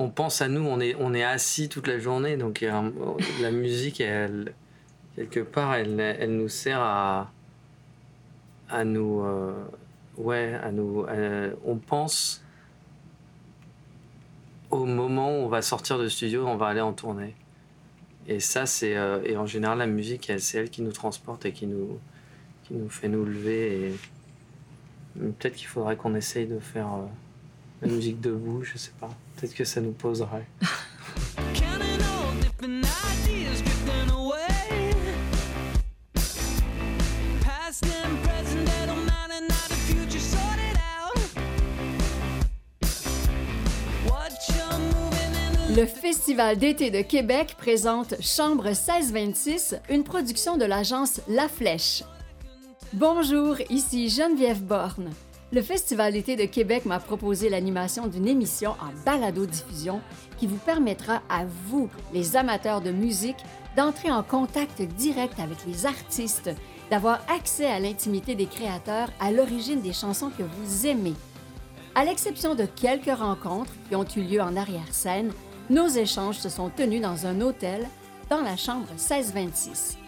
on pense à nous, on est, assis toute la journée, donc la musique, elle, quelque part, elle, nous sert à, nous, euh, ouais, à nous, on pense au moment où on va sortir de studio, on va aller en tournée. Et ça, c'est, euh, et en général, la musique, c'est elle qui nous transporte et qui nous, fait nous lever. Peut-être qu'il faudrait qu'on essaye de faire euh, la musique debout, je sais pas. Peut-être que ça nous poserait. Le Festival d'été de Québec présente Chambre 1626, une production de l'agence La Flèche. Bonjour, ici Geneviève Borne. Le Festival d'été de Québec m'a proposé l'animation d'une émission en balado-diffusion qui vous permettra à vous, les amateurs de musique, d'entrer en contact direct avec les artistes, d'avoir accès à l'intimité des créateurs à l'origine des chansons que vous aimez. À l'exception de quelques rencontres qui ont eu lieu en arrière-scène, nos échanges se sont tenus dans un hôtel dans la chambre 1626.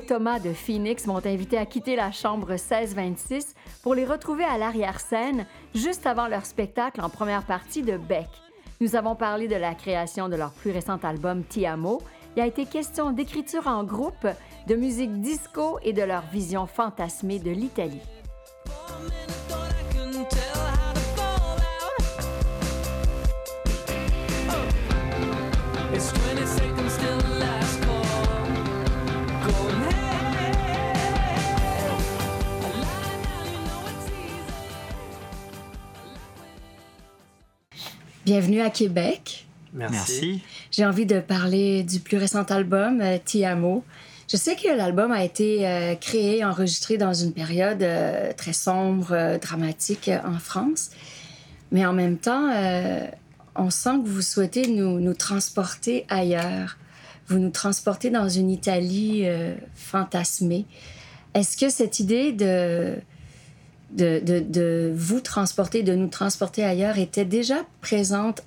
Thomas de Phoenix m'ont invité à quitter la chambre 1626 pour les retrouver à l'arrière-scène juste avant leur spectacle en première partie de Beck. Nous avons parlé de la création de leur plus récent album Tiamo. Il a été question d'écriture en groupe, de musique disco et de leur vision fantasmée de l'Italie. Bienvenue à Québec. Merci. J'ai envie de parler du plus récent album, euh, Tiamo. Je sais que l'album a été euh, créé, enregistré dans une période euh, très sombre, dramatique en France. Mais en même temps, on sent que vous souhaitez nous, nous, transporter ailleurs. Vous nous transportez dans une Italie fantasmée. Est-ce que cette idée de de, vous transporter, de nous transporter ailleurs était déjà présente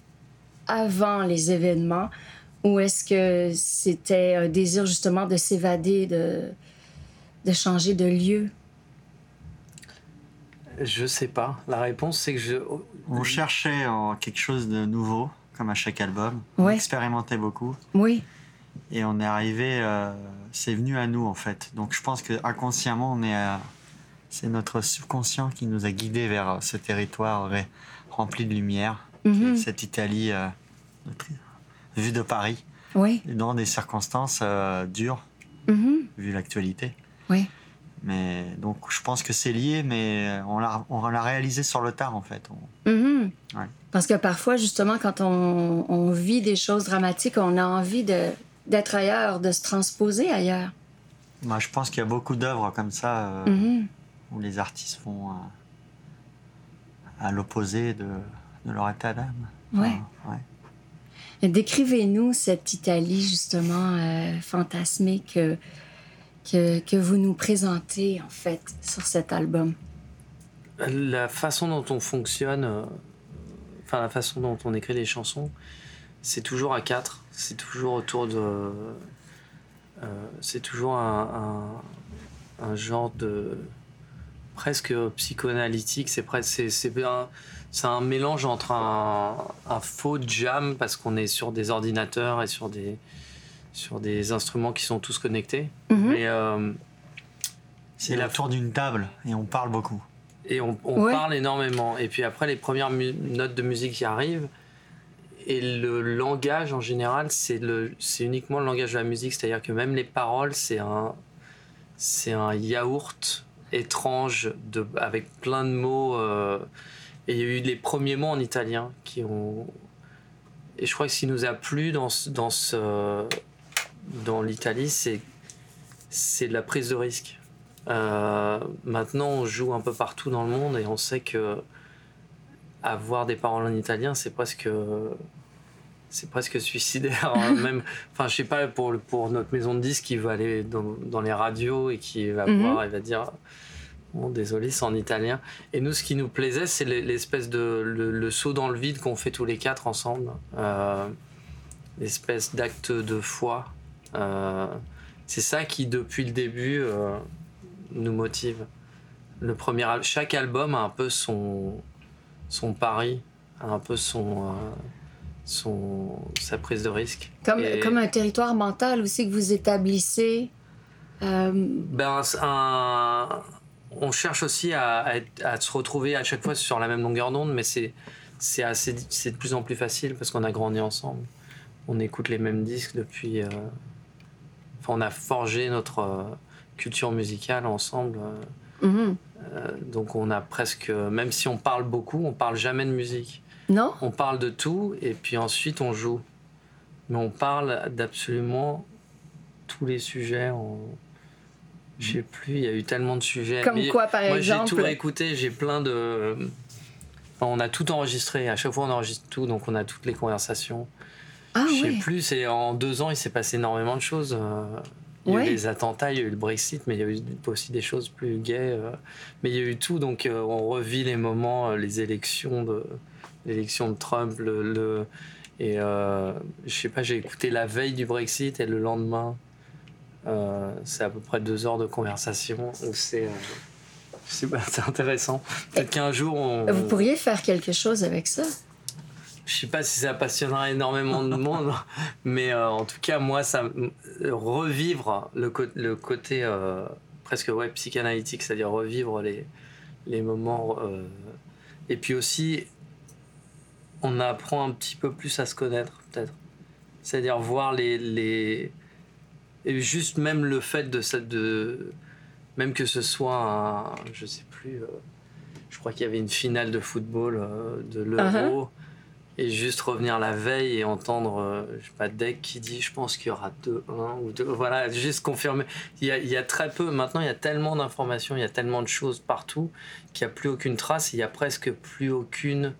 avant les événements ou est-ce que c'était un désir justement de s'évader, de, de changer de lieu? Je sais pas. La réponse, c'est que je. On cherchait quelque chose de nouveau, comme à chaque album. On expérimentait beaucoup. Oui. Et on est arrivé. Euh, c'est venu à nous, en fait. Donc je pense que inconsciemment, on est à, c'est notre subconscient qui nous a guidés vers euh, ce territoire rempli de lumière, mhm. cette Italie euh, vue de Paris, oui. dans des circonstances euh, dures, mhm. vu l'actualité. Oui. Mais donc, je pense que c'est lié, mais on l'a, on l'a réalisé sur le tard, en fait. Mhm. Parce que parfois, justement, quand on, on, vit des choses dramatiques, on a envie de, d'être ailleurs, de se transposer ailleurs. Moi, je pense qu'il y a beaucoup d'œuvres comme ça où les artistes vont à, l'opposé de, leur état d'âme. Ouais. Décrivez-nous cette Italie justement euh, fantasmée que, que, vous nous présentez en fait sur cet album. La façon dont on fonctionne, euh, enfin la façon dont on écrit les chansons, c'est toujours à quatre. C'est toujours autour de, euh, c'est toujours un, genre de presque psychoanalytique. C'est presque, c'est, un, un, mélange entre un, faux jam parce qu'on est sur des ordinateurs et sur des, sur des instruments qui sont tous connectés. Mhm. Euh, c'est la tour d'une table et on parle beaucoup. Et on, parle énormément. Et puis après, les premières notes de musique qui arrivent. Et le langage en général, c'est, le, c'est uniquement le langage de la musique. C'est-à-dire que même les paroles, c'est un, c'est un yaourt étrange, de, avec plein de mots. Euh, et il y a eu les premiers mots en italien qui ont. Et je crois que ce qui nous a plu dans, dans, dans l'Italie, c'est, c'est de la prise de risque. Euh, maintenant, on joue un peu partout dans le monde et on sait que avoir des paroles en italien, c'est presque c'est presque suicidaire. hein. Même, enfin, je sais pas pour pour notre maison de disques qui va aller dans, dans les radios et qui va Mhm. voir et va dire. Bon, désolé, c'est en italien. Et nous, ce qui nous plaisait, c'est l'e- l'espèce de le, le saut dans le vide qu'on fait tous les quatre ensemble, euh, l'espèce d'acte de foi. Euh, c'est ça qui, depuis le début, euh, nous motive. Le premier, chaque album a un peu son son pari, a un peu son son sa prise de risque. Comme, Et- comme un territoire mental aussi que vous établissez. Euh, Ben, un- on cherche aussi à, à être- à se retrouver à chaque fois sur la même longueur d'onde, mais c'est c'est assez c'est de plus en plus facile parce qu'on a grandi ensemble. On écoute les mêmes disques depuis. euh, Enfin, on a forgé notre euh, culture musicale ensemble. mhm. donc on a presque, même si on parle beaucoup, on parle jamais de musique. Non? On parle de tout et puis ensuite on joue. Mais on parle d'absolument tous les sujets. En... Je sais plus, il y a eu tellement de sujets. Comme Mais quoi, par Moi j'ai exemple? tout réécouté, j'ai plein de. On a tout enregistré, à chaque fois on enregistre tout, donc on a toutes les conversations. Ah Je sais plus, c'est en deux ans il s'est passé énormément de choses. euh, Il y a Ouais. eu les attentats, il y a eu le Brexit, mais il y a eu aussi des choses plus gaies. euh, Mais il y a eu tout, donc euh, on revit les moments, les élections de, l'élection de Trump, le, le- et euh, je sais pas, j'ai écouté la veille du Brexit et le lendemain. euh, c'est à peu près deux heures de conversation. où C'est, euh, c'est intéressant. Peut-être qu'un jour on. Vous pourriez faire quelque chose avec ça. Je sais pas si ça passionnera énormément de monde, mais euh, en tout cas, moi, ça revivre le, côté euh, presque ouais, psychanalytique, c'est-à-dire revivre les, les moments. euh, et puis aussi, on apprend un petit peu plus à se connaître, peut-être. C'est-à-dire voir les, les. Et juste même le fait de. cette- de même que ce soit un. Je sais plus. euh, je crois qu'il y avait une finale de football euh, de l'Euro. Et juste revenir la veille et entendre, euh, je sais pas, Deck qui dit je pense qu'il y aura 2-1 ou 2. Voilà, juste confirmer. Il y, a, il y a très peu, maintenant il y a tellement d'informations, il y a tellement de choses partout qu'il n'y a plus aucune trace, il n'y a presque plus aucune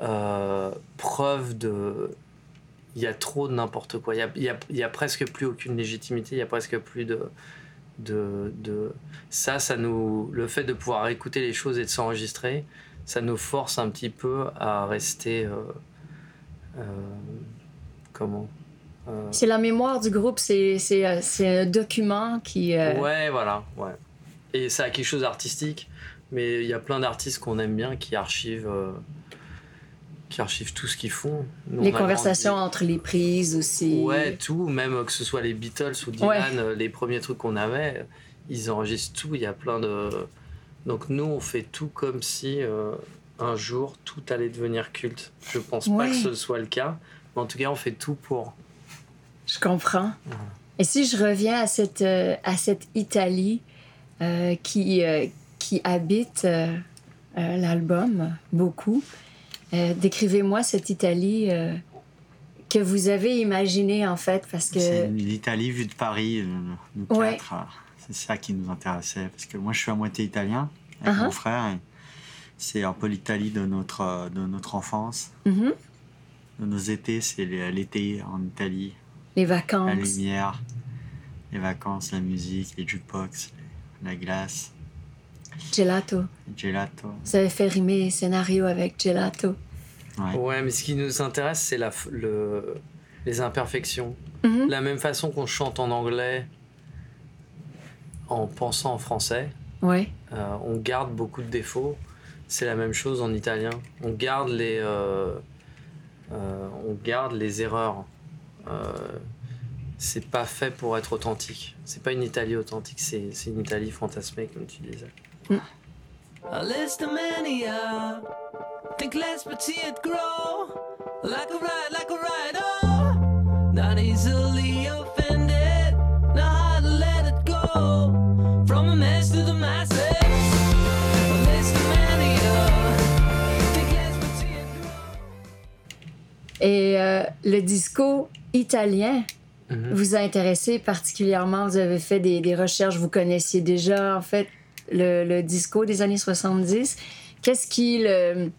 euh, preuve de. Il y a trop de n'importe quoi. Il y a, y, a, il y a presque plus aucune légitimité, il y a presque plus de. De, de ça ça nous le fait de pouvoir écouter les choses et de s'enregistrer ça nous force un petit peu à rester euh, euh, comment C'est la mémoire du groupe, c'est c'est, c'est un document qui... ouais voilà ouais et ça a quelque chose d'artistique mais il y a plein d'artistes qu'on aime bien qui archivent qui archivent tout ce qu'ils font Nous, les conversations grandi- entre les prises aussi. Ouais, tout, même que ce soit les Beatles ou Dylan, euh, les premiers trucs qu'on avait, ils enregistrent tout, il y a plein de... Donc nous, on fait tout comme si euh, un jour, tout allait devenir culte. Je pense pas Ouais. que ce soit le cas, mais en tout cas, on fait tout pour. Je comprends. Et si je reviens à cette, euh, à cette Italie euh, qui, euh, qui habite euh, euh, l'album beaucoup, euh, décrivez-moi cette Italie euh, que vous avez imaginée en fait, parce que... C'est l'Italie vue de Paris, nous Ouais. quatre. euh, C'est ça qui nous intéressait. Parce que moi, je suis à moitié italien avec Uh-huh. mon frère. C'est un peu l'Italie de notre, de notre enfance. Mhm. De nos étés, c'est l'été en Italie. Les La vacances. lumière, les vacances, la musique, les jukebox, la glace, Gelato. gelato. Vous avez fait rimer scénario avec gelato. Ouais. Ouais, mais ce qui nous intéresse, c'est la, f- le, les imperfections. Mhm. La même façon qu'on chante en anglais en pensant en français, Ouais. Euh, on garde beaucoup de défauts. C'est la même chose en italien. On garde les, euh, euh, on garde les erreurs. Euh, c'est pas fait pour être authentique. C'est pas une Italie authentique, c'est c'est une Italie fantasmée, comme tu disais. A list of mania. Think less but see it grow. Like a ride, like a ride, oh. Not easily offended. Know how to let it go. From a mess to the masses. A list of mania. Think less but see it grow. Et euh, le disco italien Mhm. vous a intéressé particulièrement? Vous avez fait des, des recherches, vous connaissiez déjà en fait? Le, le disco des années 70. Qu'est-ce qui le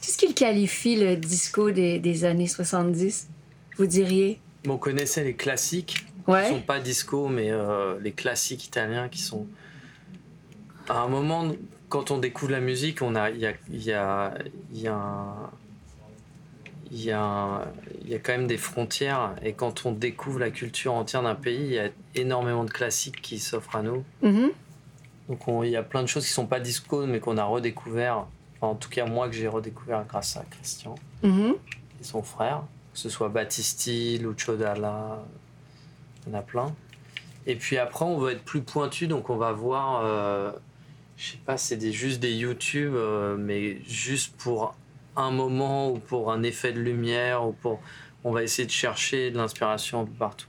Qu'est-ce qui qualifie le disco des, des années 70 Vous diriez? Bon, on connaissait les classiques, qui Ouais. sont pas disco, mais euh, les classiques italiens qui sont. À un moment, quand on découvre la musique, a, il y a, y a, il y a, un- il y a, un- il y a quand même des frontières. Et quand on découvre la culture entière d'un pays, il y a énormément de classiques qui s'offrent à nous. Mhm. Donc on- il y a plein de choses qui sont pas disco, mais qu'on a redécouvert. Enfin, en tout cas, moi que j'ai redécouvert grâce à Christian Mhm. et son frère, que ce soit Battisti, Lucio Dalla, il y en a plein. Et puis après, on va être plus pointu, donc on va voir, euh, je sais pas, c'est des, juste des YouTube, euh, mais juste pour un moment ou pour un effet de lumière ou pour. On va essayer de chercher de l'inspiration un peu partout.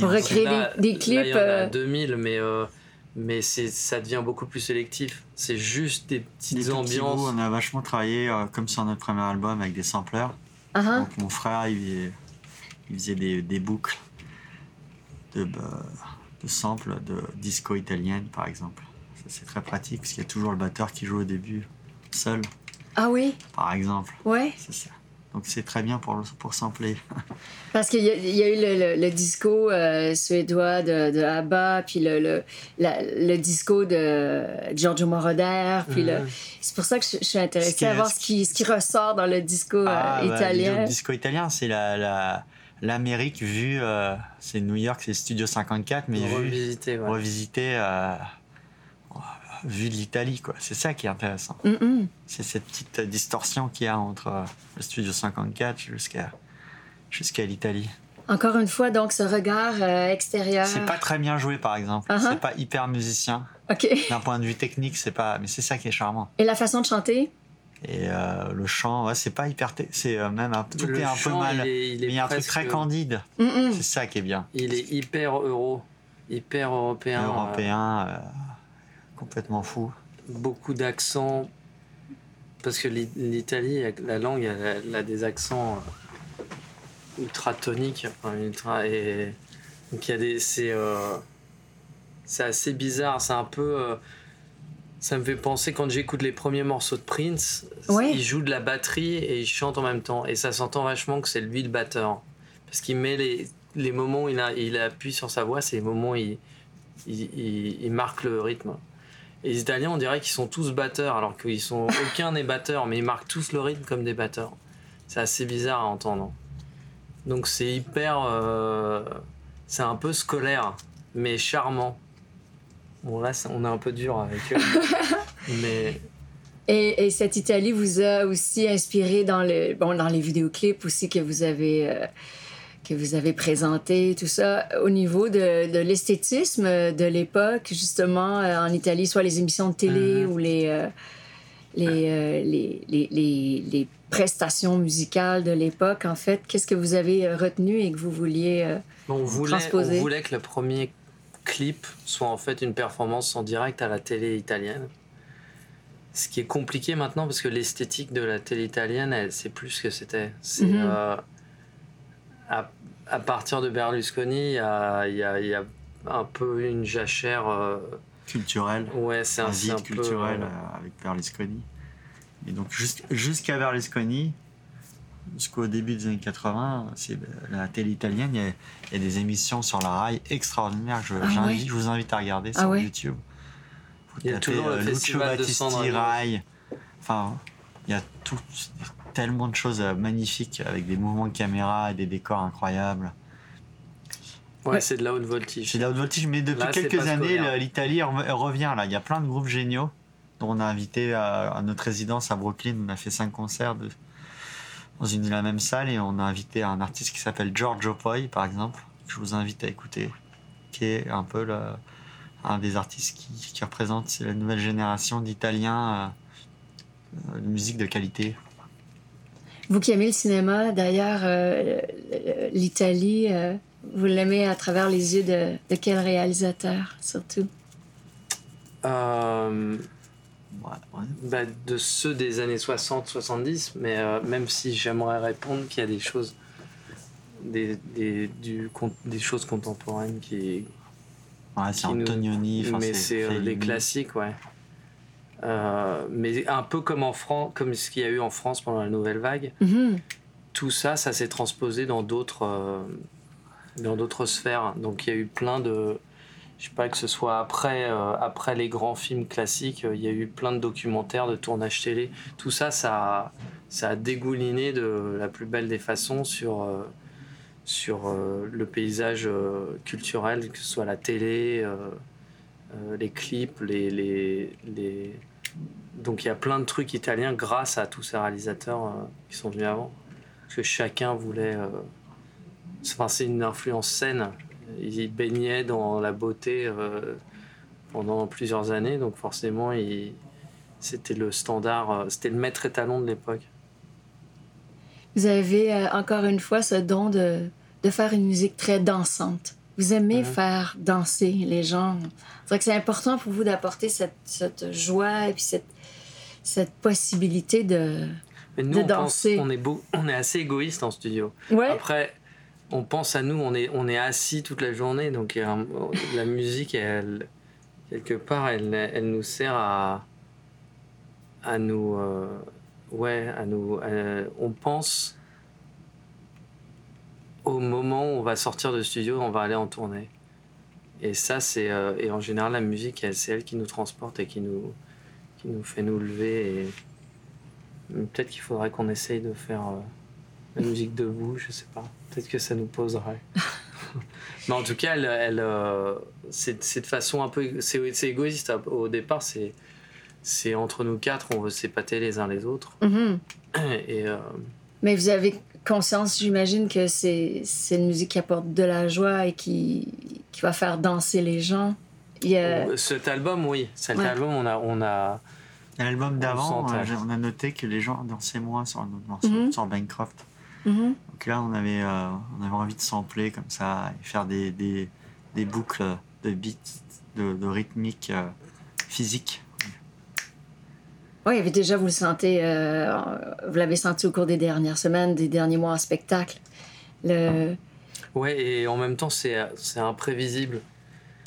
On- recréer Là- des, des là, clips. il y en a euh, 2000, mais, euh, mais c'est, ça devient beaucoup plus sélectif. C'est juste des des petites tout petits ambiances. bouts, on a vachement travaillé euh, comme sur notre premier album avec des sampleurs. ah, ah. Donc mon frère, il, faisait- il faisait des, des boucles de, bah, de samples de disco italienne, par exemple. C'est très pratique parce qu'il y a toujours le batteur qui joue au début seul, Ah oui, par exemple. ouais. C'est ça. Donc c'est très bien pour, pour sampler. Parce qu'il y, a- il y a eu le, le- le disco euh, suédois de, de ABBA, puis le, le, la- le disco de Giorgio Moroder, puis le- c'est pour ça que je, je suis intéressée à voir ce qui, ce qui ressort dans le disco euh, Ah, bah, italien. le disco italien, c'est la, la- l'Amérique vue, euh, c'est New York, c'est Studio 54, mais vu, Revisiter, ouais. revisité, euh, vue de l'Italie, quoi. C'est ça qui est intéressant. Mhm. C'est cette petite distorsion qu'il y a entre euh, le Studio 54 jusqu'à jusqu'à l'Italie. Encore une fois, donc, ce regard euh, extérieur. C'est pas très bien joué, par exemple. Uh-huh. C'est pas hyper musicien. OK. D'un point de vue technique, c'est pas. Mais c'est ça qui est charmant. Et la façon de chanter? Et euh, le chant, ouais, c'est pas hyper. C'est euh, même un, tout Le est un peu mal. il est- il est mais il y a un truc très candide. Mhm. C'est ça qui est bien. Il est hyper euro, hyper européen. euh, Européen, euh, complètement fou. beaucoup d'accents. Parce que l'I- l'Italie, la langue, elle, a- elle a des accents euh, ultra toniques. enfin, ultra, et, donc il y a des. C'est euh, c'est assez bizarre. C'est un peu. euh, ça me fait penser quand j'écoute les premiers morceaux de Prince, Ouais. il joue de la batterie et il chante en même temps. Et ça s'entend vachement que c'est lui le batteur. Parce qu'il met les, les moments où il, a, il appuie sur sa voix, c'est les moments où il, il, il- il marque le rythme. Et les Italiens, on dirait qu'ils sont tous batteurs, alors qu'ils sont aucun n'est batteur, mais ils marquent tous le rythme comme des batteurs. C'est assez bizarre à entendre. Donc c'est hyper, euh, c'est un peu scolaire, mais charmant. Bon là, on est un peu dur avec eux, mais Et, et cette Italie vous a aussi inspiré dans, le, bon, dans les vidéoclips aussi que vous avez, euh, que vous avez présenté, tout ça, au niveau de, de l'esthétisme de l'époque, justement, euh, en Italie, soit les émissions de télé Mhm. ou les, euh, les, euh, les, les, les, les prestations musicales de l'époque, en fait. Qu'est-ce que vous avez retenu et que vous vouliez... euh, on voulait, on voulait que le premier clip soit en fait une performance en direct à la télé italienne. Ce qui est compliqué maintenant parce que l'esthétique de la télé italienne, elle, c'est plus ce que c'était. C'est Mhm. à, à partir de Berlusconi, il y a, il y a- il y a un peu une jachère. euh, Culturel. ouais, c'est un, un c'est un vide peu. culturel euh, euh, avec Berlusconi. Et donc jus- jusqu'à Berlusconi, jusqu'au début des années 80, c'est la télé italienne, il y, a, il y a des émissions sur la rail extraordinaires. Je, Ah ouais je vous invite à regarder Ah sur ouais. YouTube. Vous Il y a toujours le euh, Lucio festival de Battisti. Rai. Enfin, il y a tout, tellement de choses euh, magnifiques avec des mouvements de caméra et des décors incroyables. Ouais, Ouais. c'est de la haute voltige. C'est de la haute voltige, mais depuis Là, quelques années, l'Italie re- revient là. Il y a plein de groupes géniaux dont on a invité à, à notre résidence à Brooklyn. On a fait cinq concerts de- dans une la même salle et on a invité un artiste qui s'appelle Giorgio Poi, par exemple, que je vous invite à écouter, qui est un peu le- un des artistes qui, qui représente la nouvelle génération d'Italiens euh, euh, de musique de qualité. Vous qui aimez le cinéma, d'ailleurs, euh, l'Italie, euh, vous l'aimez à travers les yeux de, de quel réalisateur, surtout? Euh, Ouais, ouais. bah, de ceux des années 60-70, mais euh, même si j'aimerais répondre qu'il y a des choses, des, des, du, con- des choses contemporaines qui. Ouais, c'est nous- Antonioni, enfin, mais c'est les classiques, ouais. Euh, mais un peu comme en France, comme ce qu'il y a eu en France pendant la nouvelle vague. Mhm. Tout ça, ça s'est transposé dans d'autres euh, dans d'autres sphères. Donc il y a eu plein de, je sais pas que ce soit après euh, après les grands films classiques, il y a eu plein de documentaires, de tournages télé. Tout ça, ça a, ça a dégouliné de la plus belle des façons sur sur le paysage culturel, que ce soit la télé, euh, les clips, les, les. Donc il y a plein de trucs italiens grâce à tous ces réalisateurs euh, qui sont venus avant. Parce que chacun voulait... euh, Enfin, c'est une influence saine. Ils baignaient dans la beauté pendant plusieurs années, donc forcément, c'était le standard, c'était le maître étalon de l'époque. Vous avez encore une fois ce don de, de faire une musique très dansante. Vous aimez faire danser les gens. C'est vrai que c'est important pour vous d'apporter cette, cette joie et puis cette, cette possibilité de... Mais nous, De on, pense- danser. on, est beau, on est assez égoïste en studio. Ouais. Après, on pense à nous, on est, on est assis toute la journée, donc la musique, elle, quelque part, elle, elle nous sert à, à nous, euh, ouais, à nous, euh, on pense au moment où on va sortir de studio, on va aller en tournée. Et ça, c'est, euh, et en général, la musique, elle, c'est elle qui nous transporte et qui nous, qui nous fait nous lever. Et peut-être qu'il faudrait qu'on essaye de faire euh, la musique debout, je sais pas. Peut-être que ça nous poserait. Mais en tout cas, elle, elle, euh, c'est de façon un peu. C'est égoïste. Au départ, c'est c'est entre nous quatre, on veut s'épater les uns les autres. Mhm. Et euh, Mais vous avez conscience, j'imagine, que c'est c'est une musique qui apporte de la joie et qui, qui va faire danser les gens. Il y a- cet album, oui. Cet Ouais. album, on a, on a. L'album d'avant, sent, euh, on a noté que les gens dansaient moins sur un autre morceau, Mhm. sur Bancroft. Mhm. Donc là, on avait, euh, on avait envie de sampler comme ça et faire des, des, des boucles de beats, de, de rythmique euh, physique. Oui, et déjà, vous le sentez, euh, vous l'avez senti au cours des dernières semaines, des derniers mois en spectacle. Le... Ouais, et en même temps, c'est c'est imprévisible.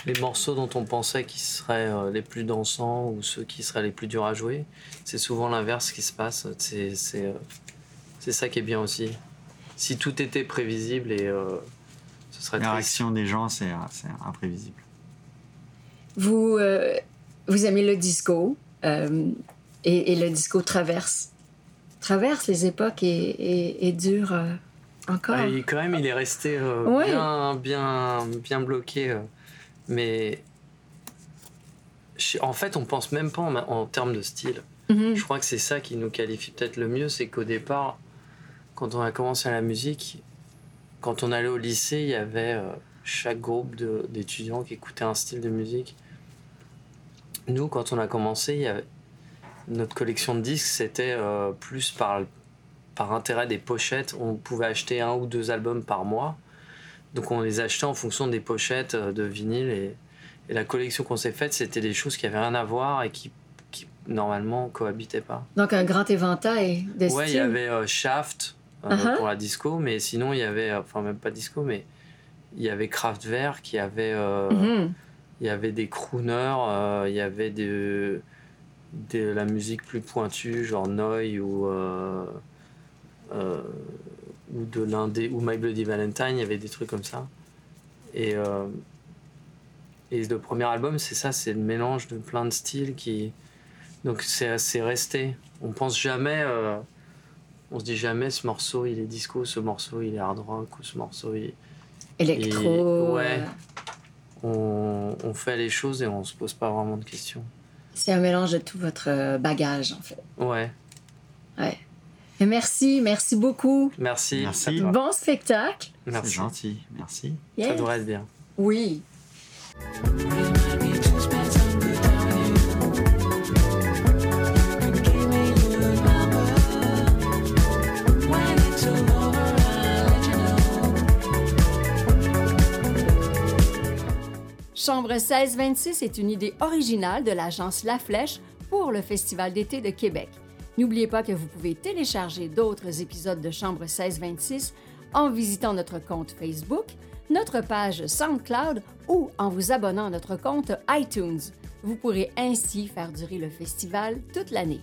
Les morceaux dont on pensait qu'ils seraient euh, les plus dansants ou ceux qui seraient les plus durs à jouer, c'est souvent l'inverse qui se passe. C'est c'est, euh, c'est ça qui est bien aussi. Si tout était prévisible, et euh, ce serait La triste. réaction des gens, c'est c'est imprévisible. Vous, euh, vous aimez le disco euh, et, et le disco traverse. Traverse les époques et, et, et dure euh, encore. Ah, il- quand même, il est resté euh, Ouais. bien, bien, bien bloqué. euh. mais en fait, on pense même pas en, en termes de style. Mhm. Je crois que c'est ça qui nous qualifie peut-être le mieux, c'est qu'au départ, quand on a commencé la musique, quand on allait au lycée, il y avait chaque groupe d'étudiants qui écoutaient un style de musique. Nous, quand on a commencé, il y avait- notre collection de disques, c'était euh, plus par, par intérêt des pochettes. On pouvait acheter un ou deux albums par mois. Donc on les achetait en fonction des pochettes euh, de vinyle. Et, et la collection qu'on s'est faite, c'était des choses qui avaient rien à voir et qui, qui normalement cohabitaient pas. Donc, un grand éventail de Ouais, il y avait euh, Shaft euh, Uh-huh. pour la disco, mais sinon il y avait, enfin même pas disco, mais il y avait Kraftwerk, il y avait, Mhm. il y avait des crooners, il y avait de, de la musique plus pointue, genre Noi ou, euh, euh, ou de l'indé, ou My Bloody Valentine, il y avait des trucs comme ça. Et, euh, et le premier album, c'est ça, c'est le mélange de plein de styles qui. Donc c'est c'est resté. On pense jamais. on se dit jamais ce morceau il est disco, ce morceau il est hard rock, ou ce morceau il. Électro. Et- ouais. On, on fait les choses et on se pose pas vraiment de questions. C'est un mélange de tout votre euh, bagage, en fait. Ouais, Ouais. Et merci, merci beaucoup. merci. Merci. Bon spectacle. C'est Merci. gentil, merci. Ça Yes. devrait être bien. Oui. Chambre 1626 est une idée originale de l'agence La Flèche pour le Festival d'été de Québec. N'oubliez pas que vous pouvez télécharger d'autres épisodes de Chambre 1626 en visitant notre compte Facebook, notre page SoundCloud ou en vous abonnant à notre compte iTunes. Vous pourrez ainsi faire durer le festival toute l'année.